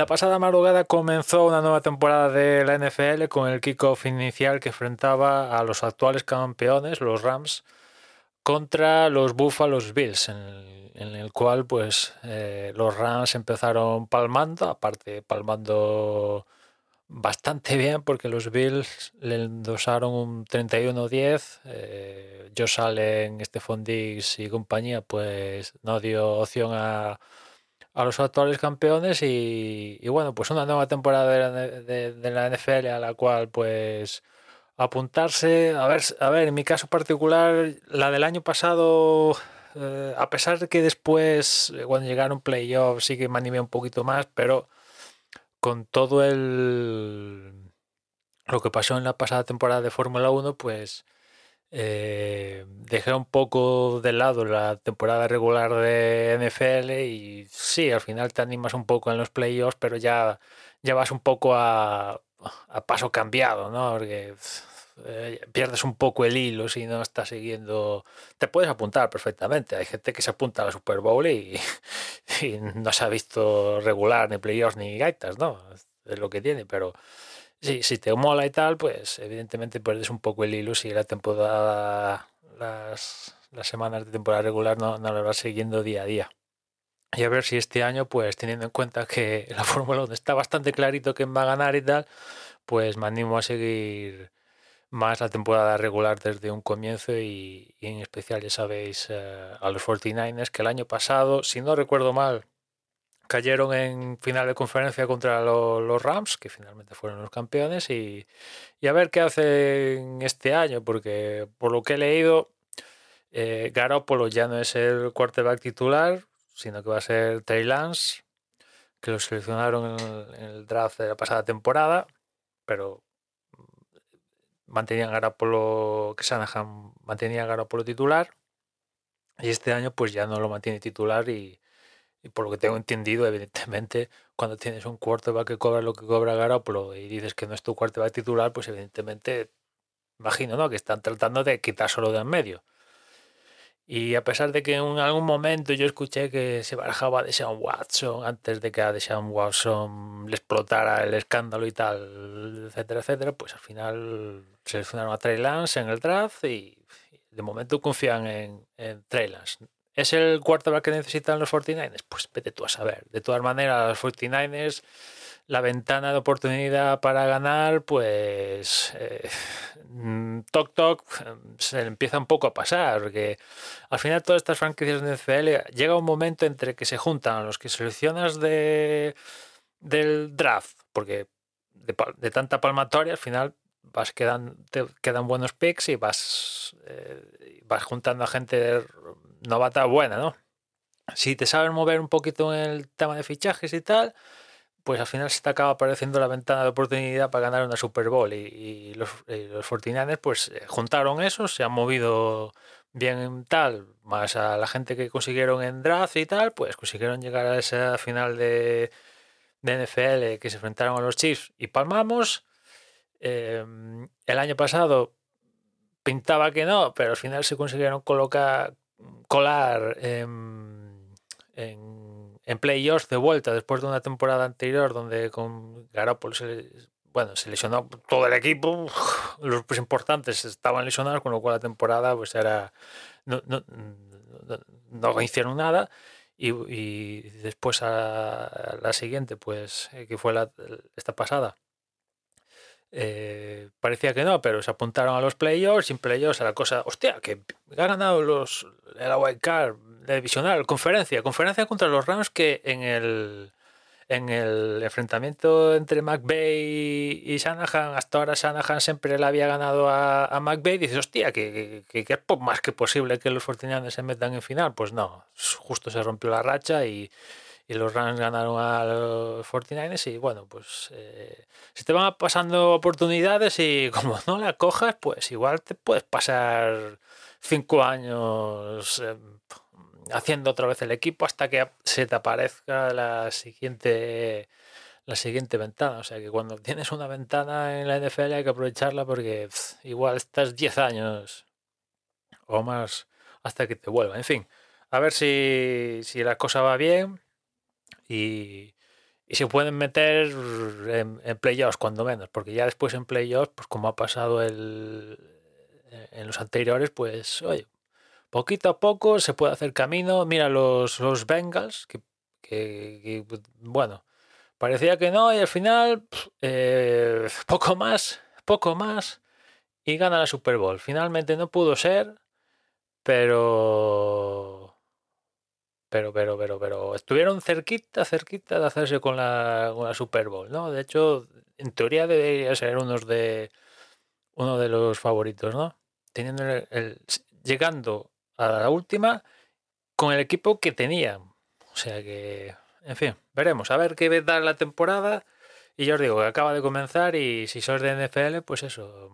La pasada madrugada comenzó una nueva temporada de la NFL con el kickoff inicial que enfrentaba a los actuales campeones, los Rams, contra los Buffalo Bills, en el, cual pues eh, los Rams empezaron palmando, aparte palmando bastante bien porque los Bills le endosaron un 31-10, eh, Josh Allen, Stephon Diggs y compañía pues no dio opción a a los actuales campeones y, y, bueno, pues una nueva temporada de la, NFL a la cual pues apuntarse, a ver, a ver, en mi caso particular, la del año pasado, eh, a pesar de que después, eh, cuando llegaron playoffs, sí que me animé un poquito más, pero con todo el lo que pasó en la pasada temporada de Fórmula 1, pues eh, dejé un poco de lado la temporada regular de NFL y sí, al final te animas un poco en los playoffs, pero ya, ya vas un poco a, a paso cambiado, ¿no? Porque eh, pierdes un poco el hilo si no estás siguiendo. Te puedes apuntar perfectamente. Hay gente que se apunta a la Super Bowl y, y no se ha visto regular ni playoffs ni gaitas, ¿no? Es lo que tiene, pero Sí, si te mola y tal, pues evidentemente pierdes un poco el hilo si la temporada, las, las semanas de temporada regular no, no las vas siguiendo día a día. Y a ver si este año, pues teniendo en cuenta que la Fórmula 1 está bastante clarito quién va a ganar y tal, pues me animo a seguir más la temporada regular desde un comienzo y, y en especial, ya sabéis, uh, a los 49ers, que el año pasado, si no recuerdo mal, cayeron en final de conferencia contra lo, los Rams, que finalmente fueron los campeones, y, a ver qué hacen este año, porque por lo que he leído, eh, Garoppolo ya no es el quarterback titular, sino que va a ser Trey Lance, que lo seleccionaron en el, en el draft de la pasada temporada, pero mantenían Garoppolo, que Shanahan mantenía Garoppolo titular, y este año pues ya no lo mantiene titular y y por lo que tengo entendido, evidentemente, cuando tienes un quarterback que cobra lo que cobra Garoppolo y dices que no es tu quarterback titular, pues evidentemente, imagino, ¿no? Que están tratando de quitárselo de en medio. Y a pesar de que en algún momento yo escuché que se barajaba de Sean Watson antes de que a Sean Watson le explotara el escándalo y tal, etcétera, etcétera, pues al final seleccionaron a Trey Lance en el draft y de momento confían en, en Trey Lance. ¿Es el quarterback que necesitan los 49ers? Pues vete tú a saber. De todas maneras, los 49ers, la ventana de oportunidad para ganar, pues eh, toc toc se empieza un poco a pasar, porque al final todas estas franquicias de NFL llega un momento entre que se juntan los que seleccionas de, del draft, porque de, de tanta palmatoria al final vas quedan, te quedan buenos picks y vas, eh, vas juntando a gente novata buena, ¿no? Si te sabes mover un poquito en el tema de fichajes y tal, pues al final se te acaba apareciendo la ventana de oportunidad para ganar una Super Bowl. Y, los, los 49ers pues eh, juntaron eso, se han movido bien tal, más a la gente que consiguieron en draft y tal, pues consiguieron llegar a esa final de, de NFL que se enfrentaron a los Chiefs y palmamos. Eh, el año pasado pintaba que no, pero al final se consiguieron colocar, colar en, en, en playoffs de vuelta después de una temporada anterior donde con Garoppolo se, bueno, se lesionó todo el equipo, los pues, importantes estaban lesionados, con lo cual la temporada pues era no, no, no hicieron nada. Y, después a, la siguiente, pues que fue la, esta pasada, eh, parecía que no, pero se apuntaron a los playoffs, sin playoffs a la cosa, hostia, que ha ganado los, el wild card, la divisional, conferencia, conferencia contra los Rams que en el en el enfrentamiento entre McVeigh y Shanahan, hasta ahora Shanahan siempre le había ganado a, a dices, hostia, que, que, es más que posible que los 49 se metan en final. Pues no, justo se rompió la racha y, y los Rams ganaron a los 49ers y bueno, pues eh, se te van pasando oportunidades y como no la cojas, pues igual te puedes pasar cinco años eh, haciendo otra vez el equipo hasta que se te aparezca la siguiente la siguiente ventana. O sea que cuando tienes una ventana en la NFL hay que aprovecharla porque igual estás 10 años o más hasta que te vuelva. En fin, a ver si, si la cosa va bien y, y se pueden meter en, playoffs cuando menos, porque ya después en playoffs, pues como ha pasado el, en los anteriores, pues oye, poquito a poco se puede hacer camino. Mira los, los Bengals, que, que, bueno, parecía que no y al final eh, poco más, poco más y gana la Super Bowl. Finalmente no pudo ser, pero pero, pero, pero, pero estuvieron cerquita, cerquita de hacerse con la, con Super Bowl, ¿no? De hecho, en teoría debería ser unos de uno de los favoritos, ¿no? Teniendo el, llegando a la última con el equipo que tenía. O sea que, en fin, veremos a ver qué da la temporada. Y yo os digo que acaba de comenzar y si sois de NFL, pues eso.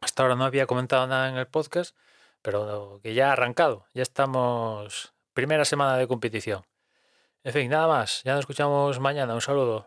Hasta ahora no había comentado nada en el podcast, pero que ya ha arrancado. Ya estamos primera semana de competición. En fin, nada más. Ya nos escuchamos mañana. Un saludo.